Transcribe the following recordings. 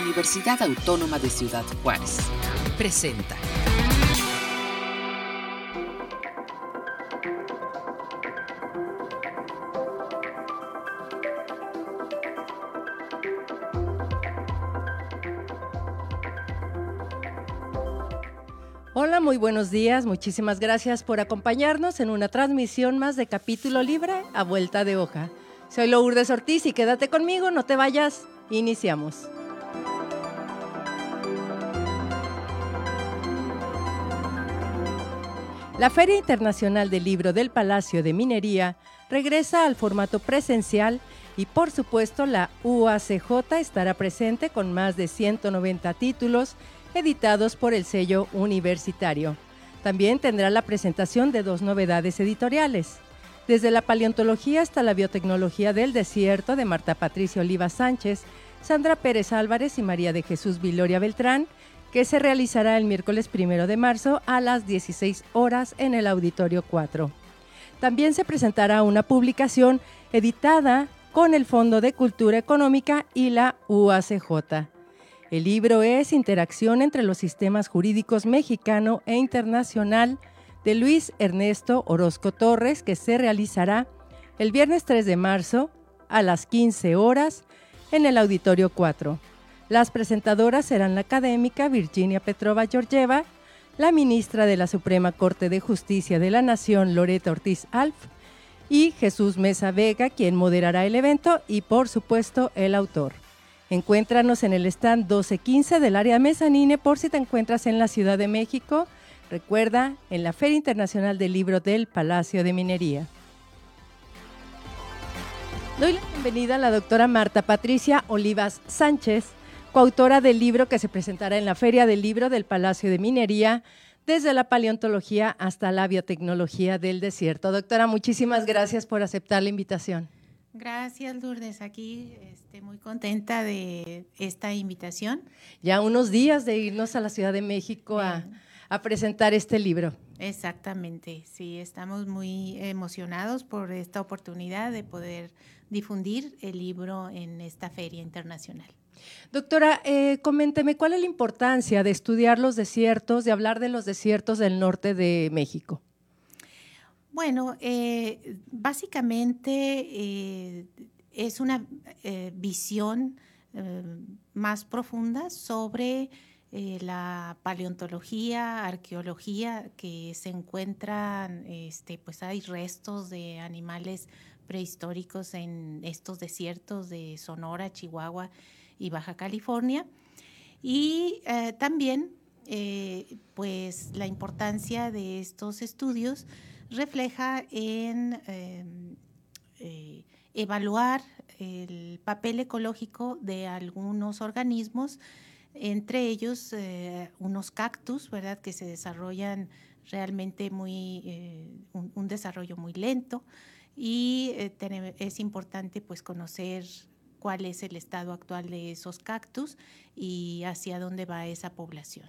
Universidad Autónoma de Ciudad Juárez. Presenta. Hola, muy buenos días. Muchísimas gracias por acompañarnos en una transmisión más de Capítulo Libre a Vuelta de Hoja. Soy Lourdes Ortiz y quédate conmigo, no te vayas. Iniciamos. La Feria Internacional del Libro del Palacio de Minería regresa al formato presencial y por supuesto la UACJ estará presente con más de 190 títulos editados por el sello universitario. También tendrá la presentación de dos novedades editoriales. Desde la paleontología hasta la biotecnología del desierto de Marta Patricia Oliva Sánchez, Sandra Pérez Álvarez y María de Jesús Viloria Beltrán, que se realizará el miércoles primero de marzo a las 16 horas en el Auditorio 4. También se presentará una publicación editada con el Fondo de Cultura Económica y la UACJ. El libro es Interacción entre los sistemas jurídicos mexicano e internacional de Luis Ernesto Orozco Torres, que se realizará el viernes 3 de marzo a las 15 horas en el Auditorio 4. Las presentadoras serán la académica Virginia Petrova Georgieva, la ministra de la Suprema Corte de Justicia de la Nación, Loreta Ortiz Alf, y Jesús Mesa Vega, quien moderará el evento, y por supuesto el autor. Encuéntranos en el stand 1215 del área mezanine por si te encuentras en la Ciudad de México. Recuerda, en la Feria Internacional del Libro del Palacio de Minería. Doy la bienvenida a la doctora Marta Patricia Olivas Sánchez, coautora del libro que se presentará en la Feria del Libro del Palacio de Minería, desde la paleontología hasta la biotecnología del desierto. Doctora, muchísimas gracias por aceptar la invitación. Gracias, Lourdes. Aquí estoy muy contenta de esta invitación. Ya unos días de irnos a la Ciudad de México a, a, presentar este libro. Exactamente, sí, estamos muy emocionados por esta oportunidad de poder difundir el libro en esta feria internacional. Doctora, eh, coménteme, ¿cuál es la importancia de estudiar los desiertos, de hablar de los desiertos del norte de México? Bueno, eh, básicamente eh, es una visión más profunda sobre la paleontología, arqueología, que se encuentran, este, pues hay restos de animales prehistóricos en estos desiertos de Sonora, Chihuahua y Baja California. Y también, pues, la importancia de estos estudios refleja en em, eh, evaluar el papel ecológico de algunos organismos, entre ellos eh, unos cactus, ¿verdad?, que se desarrollan realmente muy, eh, un, desarrollo muy lento y es importante pues conocer cuál es el estado actual de esos cactus y hacia dónde va esa población.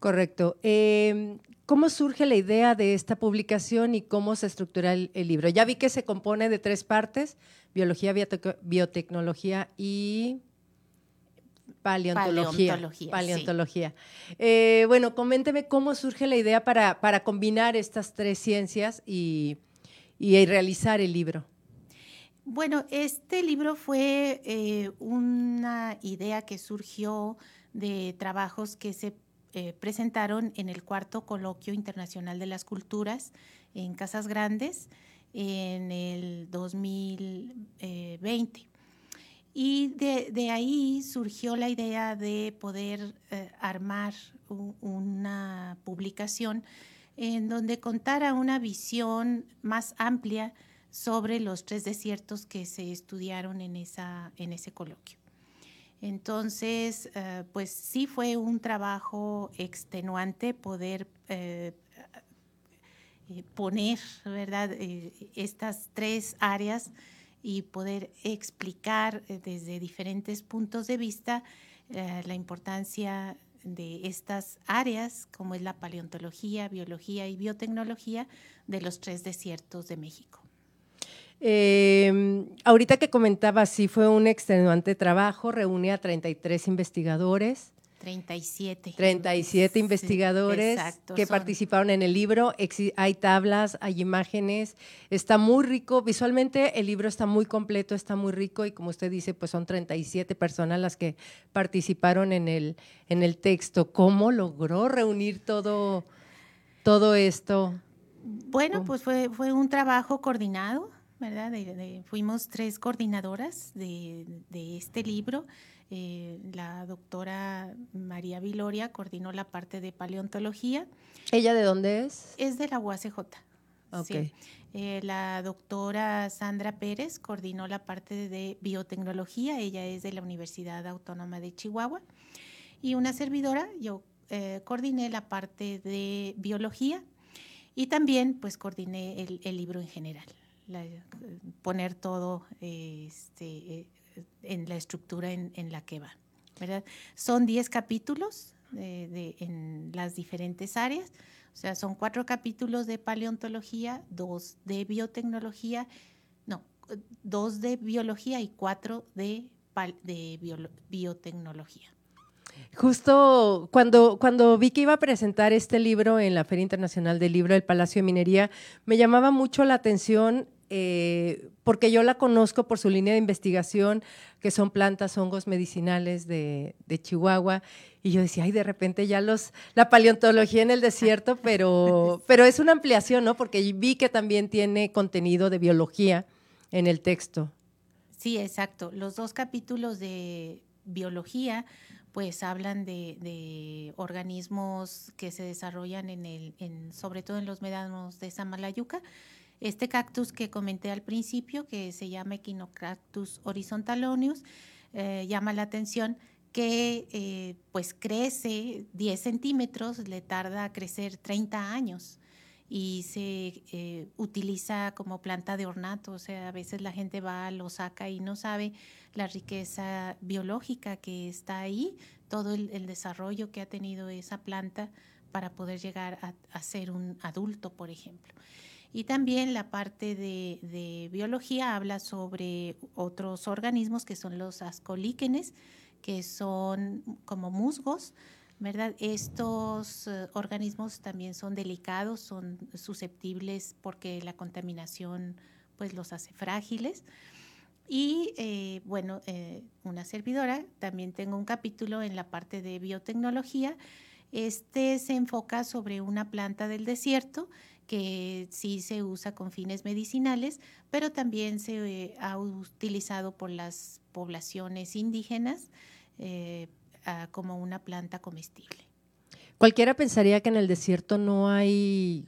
Correcto. Em, ¿Cómo surge la idea de esta publicación y cómo se estructura el, libro? Ya vi que se compone de tres partes, biología, biotecnología y paleontología. Paleontología. Eh, bueno, coménteme cómo surge la idea para, combinar estas tres ciencias y, realizar el libro. Bueno, este libro fue eh, una idea que surgió de trabajos que se eh, presentaron en el cuarto coloquio internacional de las culturas en Casas Grandes en el 2020. Y de, ahí surgió la idea de poder eh, armar una publicación en donde contara una visión más amplia sobre los tres desiertos que se estudiaron en, ese coloquio. Entonces, eh, pues sí fue un trabajo extenuante poder eh, eh, poner, ¿verdad?, estas tres áreas y poder explicar desde diferentes puntos de vista la importancia de estas áreas, como es la paleontología, biología y biotecnología, de los tres desiertos de México. Eh, ahorita que comentaba, sí fue un extenuante trabajo, reúne a 33 investigadores. 37. 37 investigadores que participaron en el libro. Hay tablas, hay imágenes. Está muy rico. Visualmente el libro está muy completo, está muy rico y como usted dice, pues son 37 personas las que participaron en el, en el texto. ¿Cómo logró reunir todo, todo esto? Bueno, pues fue, fue un trabajo coordinado, ¿verdad? fuimos tres coordinadoras de, de este libro. Eh, la doctora María Viloria coordinó la parte de paleontología. ¿Ella de dónde es? Es de la UACJ. Okay. Eh, la doctora Sandra Pérez coordinó la parte de biotecnología, ella es de la Universidad Autónoma de Chihuahua. Y una servidora, yo eh, coordiné la parte de biología y también pues coordiné el, libro en general, poner todo este, en la estructura en, la que va. ¿verdad? Son 10 capítulos en las diferentes áreas, o sea, son cuatro capítulos de paleontología, dos de biotecnología, no, dos de biología y cuatro de, de biotecnología. Justo cuando, cuando vi que iba a presentar este libro en la Feria Internacional del Libro del Palacio de Minería, me llamaba mucho la atención eh, porque yo la conozco por su línea de investigación, que son plantas, hongos medicinales de, Chihuahua, y yo decía, ay, de repente ya los, la paleontología en el desierto, pero, pero es una ampliación, ¿no? Porque vi que también tiene contenido de biología en el texto. Sí, exacto. Los dos capítulos de biología pues hablan de, organismos que se desarrollan en el, en, sobre todo en los médanos de Samalayuca, este cactus que comenté al principio, que se llama Echinocactus horizontaloneus, eh, llama la atención que eh, pues crece 10 centímetros, le tarda a crecer 30 años y se eh, utiliza como planta de ornato, o sea, a veces la gente va, lo saca y no sabe la riqueza biológica que está ahí, todo el, desarrollo que ha tenido esa planta para poder llegar a ser un adulto, por ejemplo. Y también la parte de, biología habla sobre otros organismos que son los ascolíquenes, que son como musgos, ¿verdad? Estos eh, organismos también son delicados, son susceptibles porque la contaminación pues los hace frágiles. Y eh, bueno, eh, una servidora, también tengo un capítulo en la parte de biotecnología. Este se enfoca sobre una planta del desierto que sí se usa con fines medicinales, pero también se eh, ha utilizado por las poblaciones indígenas eh, como una planta comestible. Cualquiera pensaría que en el desierto no hay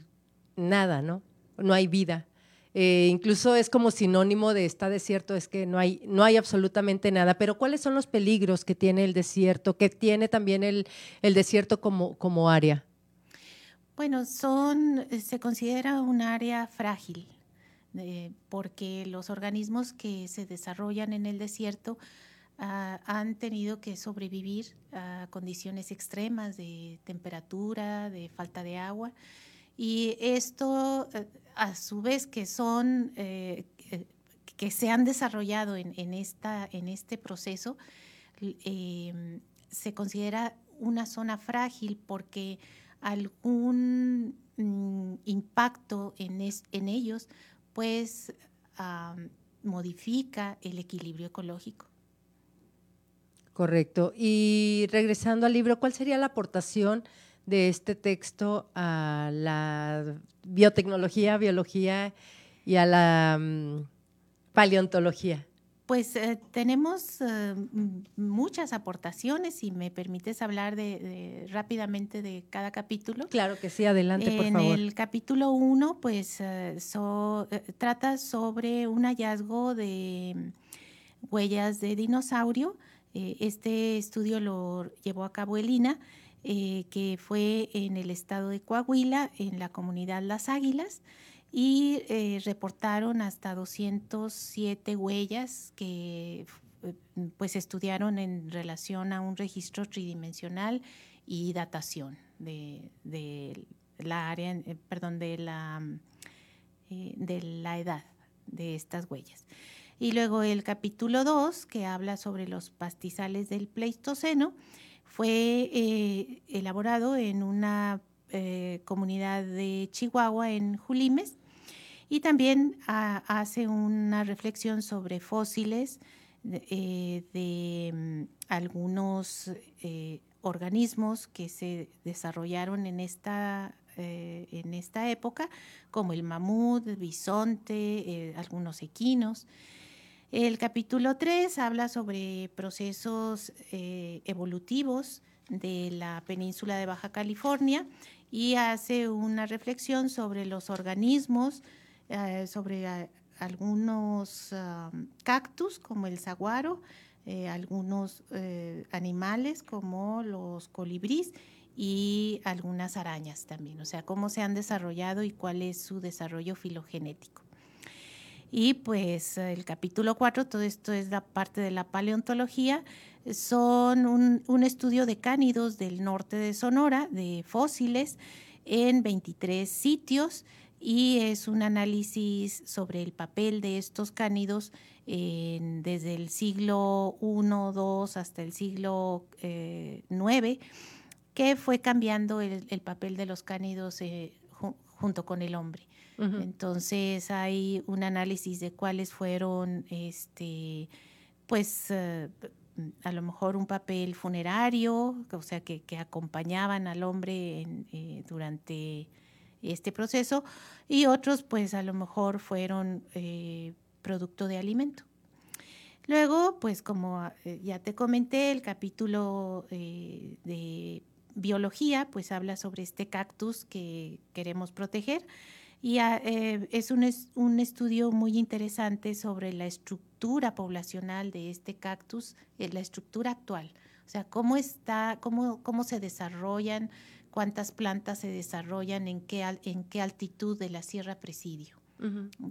nada, ¿no? No hay vida. Eh, incluso es como sinónimo de está desierto, es que no hay, no hay absolutamente nada. Pero ¿cuáles son los peligros que tiene el desierto, que tiene también el, el desierto como, como área? Bueno, son, eh, se considera un área frágil eh, porque los organismos que se desarrollan en el desierto ah, han tenido que sobrevivir a condiciones extremas de temperatura, de falta de agua. Y esto, eh, a su vez, que son, que se han desarrollado en, esta, en este proceso, se considera una zona frágil porque algún mm, impacto en, ellos, pues modifica el equilibrio ecológico. Correcto. Y regresando al libro, ¿cuál sería la aportación de este texto a la biotecnología, biología y a la mm, paleontología? Pues eh, tenemos eh, muchas aportaciones, si me permites hablar de, rápidamente de cada capítulo. Claro que sí, adelante, por en favor. En el capítulo 1, pues eh, trata sobre un hallazgo de huellas de dinosaurio. este estudio lo llevó a cabo Elina, que fue en el estado de Coahuila, en la comunidad Las Águilas y eh, reportaron hasta 207 huellas que eh, pues estudiaron en relación a un registro tridimensional y datación de, la área, eh, perdón, de la, de la edad de estas huellas. Y luego el capítulo 2, que habla sobre los pastizales del Pleistoceno, fue elaborado en una comunidad de Chihuahua, en Julimes, y también ah, hace una reflexión sobre fósiles de, eh, mm, algunos organismos que se desarrollaron en esta en esta época, como el mamut, el bisonte, algunos equinos. El capítulo 3 habla sobre procesos eh, evolutivos de la península de Baja California y hace una reflexión sobre los organismos, eh, sobre eh, algunos cactus como el saguaro, algunos animales como los colibríes y algunas arañas también, o sea, cómo se han desarrollado y cuál es su desarrollo filogenético. Y pues el capítulo 4, todo esto es la parte de la paleontología, son un, estudio de cánidos del norte de Sonora, de fósiles, en 23 sitios y es un análisis sobre el papel de estos cánidos desde el siglo I, II hasta el siglo IX, eh, que fue cambiando el, papel de los cánidos eh, junto con el hombre. Entonces hay un análisis de cuáles fueron, este, pues, eh, a lo mejor un papel funerario, o sea, que, acompañaban al hombre eh, durante este proceso, y otros, pues, a lo mejor fueron eh, producto de alimento. Luego, pues, como ya te comenté, el capítulo de biología, pues habla sobre este cactus que queremos proteger y ah, eh, es un, un, estudio muy interesante sobre la estructura poblacional de este cactus, eh, la estructura actual. O sea, cómo está, cómo, cómo se desarrollan, cuántas plantas se desarrollan, en qué, en qué altitud de la Sierra Presidio.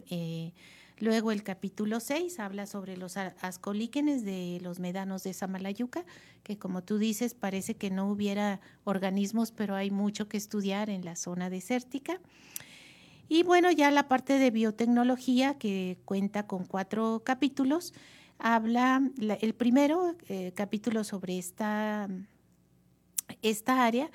Eh, luego el capítulo 6 habla sobre los ascolíquenes de los médanos de Samalayuca, que como tú dices, parece que no hubiera organismos, pero hay mucho que estudiar en la zona desértica. Y bueno, ya la parte de biotecnología, que cuenta con cuatro capítulos, habla, el primero eh, capítulo sobre esta, esta área,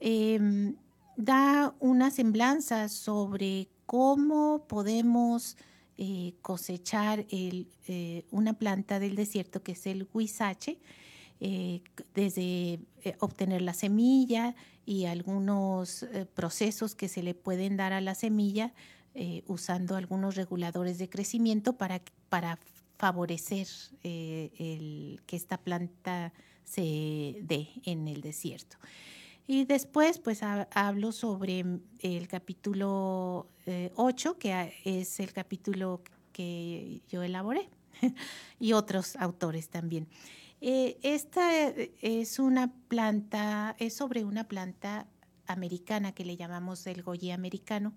em, da una semblanza sobre cómo podemos eh, cosechar eh, una planta del desierto que es el huizache, desde obtener la semilla, y algunos eh, procesos que se le pueden dar a la semilla eh, usando algunos reguladores de crecimiento para, favorecer eh, que esta planta se dé en el desierto. Y después, pues hablo sobre el capítulo 8, que es el capítulo que yo elaboré, y otros autores también. Eh, esta eh, es una planta, es sobre una planta americana que le llamamos el goji americano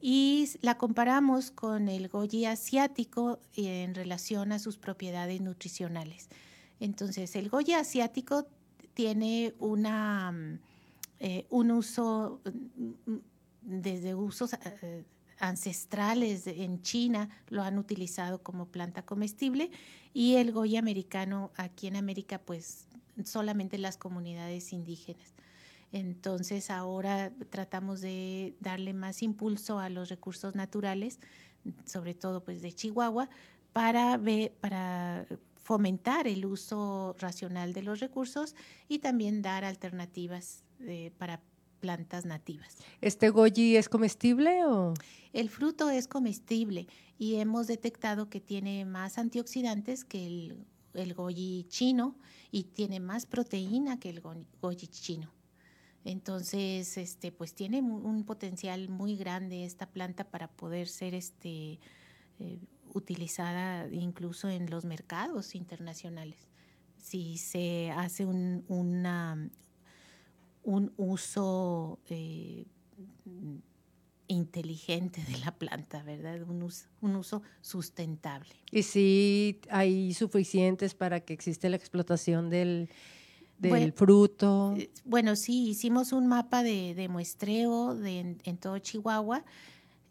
y la comparamos con el goji asiático en relación a sus propiedades nutricionales. Entonces, el goji asiático tiene una, mm, eh, un uso mm, desde usos ancestrales en China lo han utilizado como planta comestible y el goya americano aquí en América pues solamente las comunidades indígenas. Entonces ahora tratamos de darle más impulso a los recursos naturales, sobre todo pues de Chihuahua, para, para fomentar el uso racional de los recursos y también dar alternativas eh, para plantas nativas. ¿Este goji es comestible o...? El fruto es comestible y hemos detectado que tiene más antioxidantes que el, el goji chino y tiene más proteína que el goji chino. Entonces, este, pues tiene un potencial muy grande esta planta para poder ser este, eh, utilizada incluso en los mercados internacionales. Si se hace un, una, un uso eh, inteligente de la planta, ¿verdad? Un uso, sustentable. ¿Y si hay suficientes para que existe la explotación del, del fruto? Eh, bueno, sí, hicimos un mapa de, muestreo en, todo Chihuahua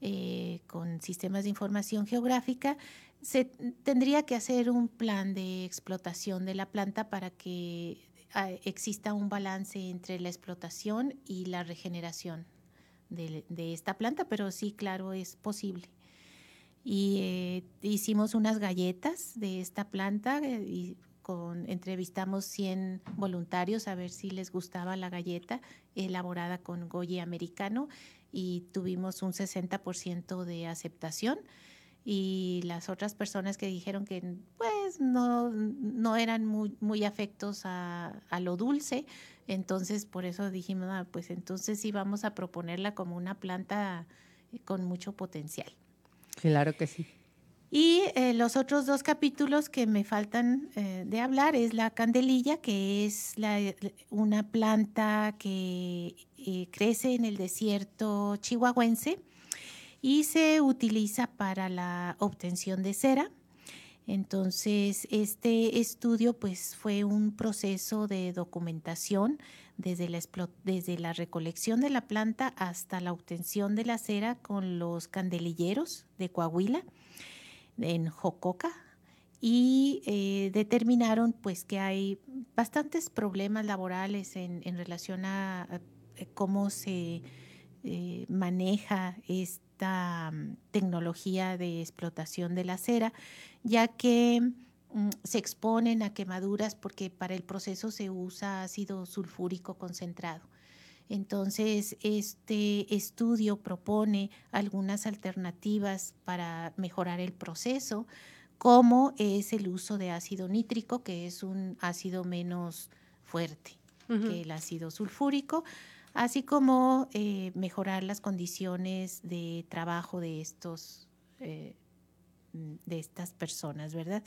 eh, con sistemas de información geográfica, se tendría que hacer un plan de explotación de la planta para que ah, exista un balance entre la explotación y la regeneración de, esta planta, pero sí, claro, es posible. Y eh, hicimos unas galletas de esta planta eh, y con, entrevistamos 100 voluntarios a ver si les gustaba la galleta elaborada con goji americano y tuvimos un 60% de aceptación y las otras personas que dijeron que pues no, no eran muy, muy afectos a, lo dulce, entonces por eso dijimos, ah, pues entonces sí vamos a proponerla como una planta con mucho potencial. Claro que sí. Y eh, los otros dos capítulos que me faltan eh, de hablar es la candelilla, que es la, una planta que eh, crece en el desierto chihuahuense y se utiliza para la obtención de cera. Entonces, este estudio pues fue un proceso de documentación desde la, desde la recolección de la planta hasta la obtención de la cera con los candelilleros de Coahuila en Jococa y eh, determinaron pues que hay bastantes problemas laborales en, relación a, cómo se eh, maneja este Mm, tecnología de explotación de la cera, ya que mm, se exponen a quemaduras porque para el proceso se usa ácido sulfúrico concentrado. Entonces, este estudio propone algunas alternativas para mejorar el proceso, como es el uso de ácido nítrico, que es un ácido menos fuerte que el ácido sulfúrico, así como eh, mejorar las condiciones de trabajo de estos eh, de estas personas, ¿verdad?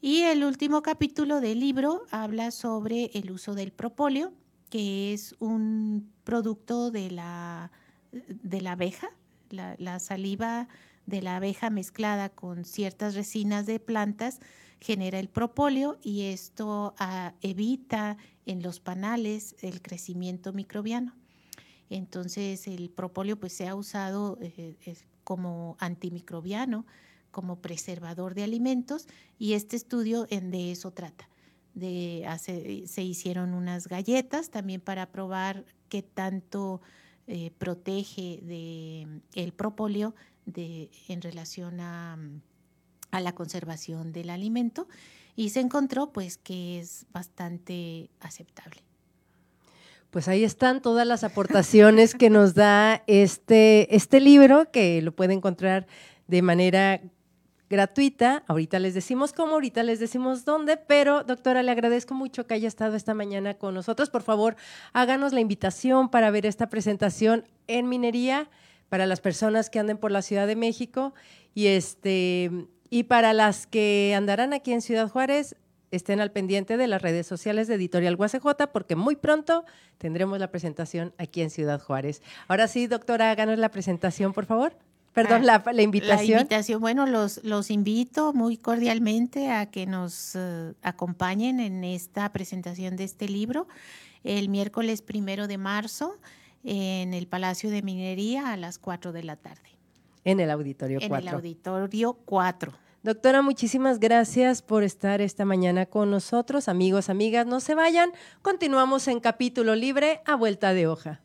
Y el último capítulo del libro habla sobre el uso del propóleo, que es un producto de la, de la abeja, la, saliva de la abeja mezclada con ciertas resinas de plantas genera el propóleo y esto ah, evita en los panales el crecimiento microbiano. Entonces el propóleo pues se ha usado eh, como antimicrobiano, como preservador de alimentos y este estudio en, de eso trata. De se hicieron unas galletas también para probar qué tanto eh, protege de, el propóleo en relación a, a la conservación del alimento y se encontró pues que es bastante aceptable. Pues ahí están todas las aportaciones que nos da este, este libro, que lo puede encontrar de manera gratuita. Ahorita les decimos cómo, ahorita les decimos dónde, pero doctora, le agradezco mucho que haya estado esta mañana con nosotros. Por favor, háganos la invitación para ver esta presentación en minería para las personas que anden por la Ciudad de México y este y para las que andarán aquí en Ciudad Juárez, estén al pendiente de las redes sociales de Editorial UACJ porque muy pronto tendremos la presentación aquí en Ciudad Juárez. Ahora sí, doctora, háganos la presentación, por favor. Perdón, ah, la, invitación. La invitación, bueno, los, los invito muy cordialmente a que nos eh, acompañen en esta presentación de este libro el miércoles primero de marzo en el Palacio de Minería a las 4 de la tarde. En el auditorio 4. En el auditorio 4. Doctora, muchísimas gracias por estar esta mañana con nosotros. Amigos, amigas, no se vayan. Continuamos en capítulo libre a vuelta de hoja.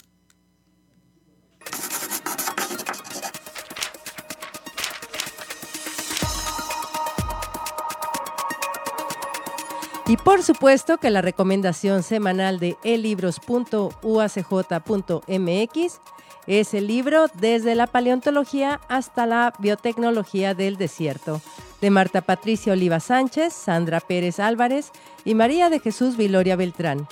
Y por supuesto que la recomendación semanal de elibros.uacj.mx es el libro Desde la paleontología hasta la biotecnología del desierto, de Marta Patricia Oliva Sánchez, Sandra Pérez Álvarez y María de Jesús Viloria Beltrán.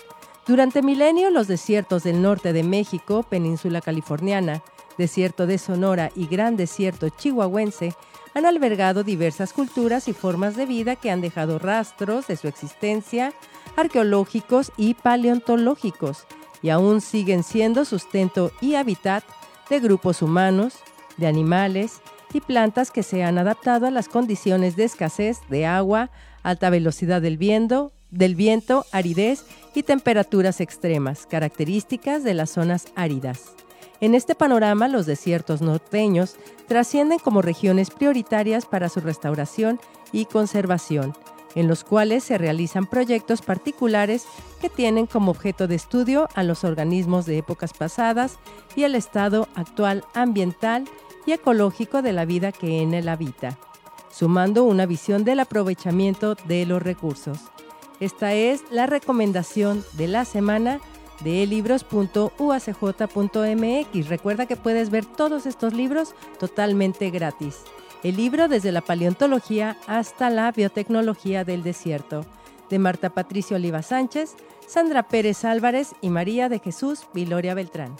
Durante milenio, los desiertos del norte de México, península californiana, desierto de Sonora y gran desierto chihuahuense han albergado diversas culturas y formas de vida que han dejado rastros de su existencia arqueológicos y paleontológicos y aún siguen siendo sustento y hábitat de grupos humanos, de animales y plantas que se han adaptado a las condiciones de escasez de agua, alta velocidad del viento, del viento, aridez y temperaturas extremas, características de las zonas áridas. En este panorama, los desiertos norteños trascienden como regiones prioritarias para su restauración y conservación, en los cuales se realizan proyectos particulares que tienen como objeto de estudio a los organismos de épocas pasadas y el estado actual ambiental y ecológico de la vida que en él habita, sumando una visión del aprovechamiento de los recursos. Esta es la recomendación de la semana de libros.uacj.mx. Recuerda que puedes ver todos estos libros totalmente gratis. El libro desde la paleontología hasta la biotecnología del desierto, de Marta Patricio Oliva Sánchez, Sandra Pérez Álvarez y María de Jesús Viloria Beltrán.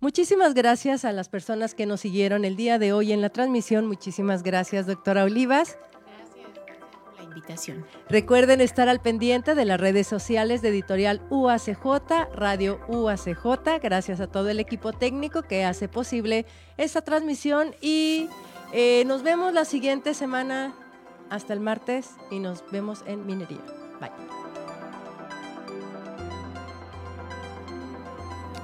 Muchísimas gracias a las personas que nos siguieron el día de hoy en la transmisión. Muchísimas gracias, doctora Olivas. Gracias, por la invitación. Recuerden estar al pendiente de las redes sociales de Editorial UACJ, Radio UACJ. Gracias a todo el equipo técnico que hace posible esta transmisión y eh, nos vemos la siguiente semana hasta el martes y nos vemos en Minería. Bye.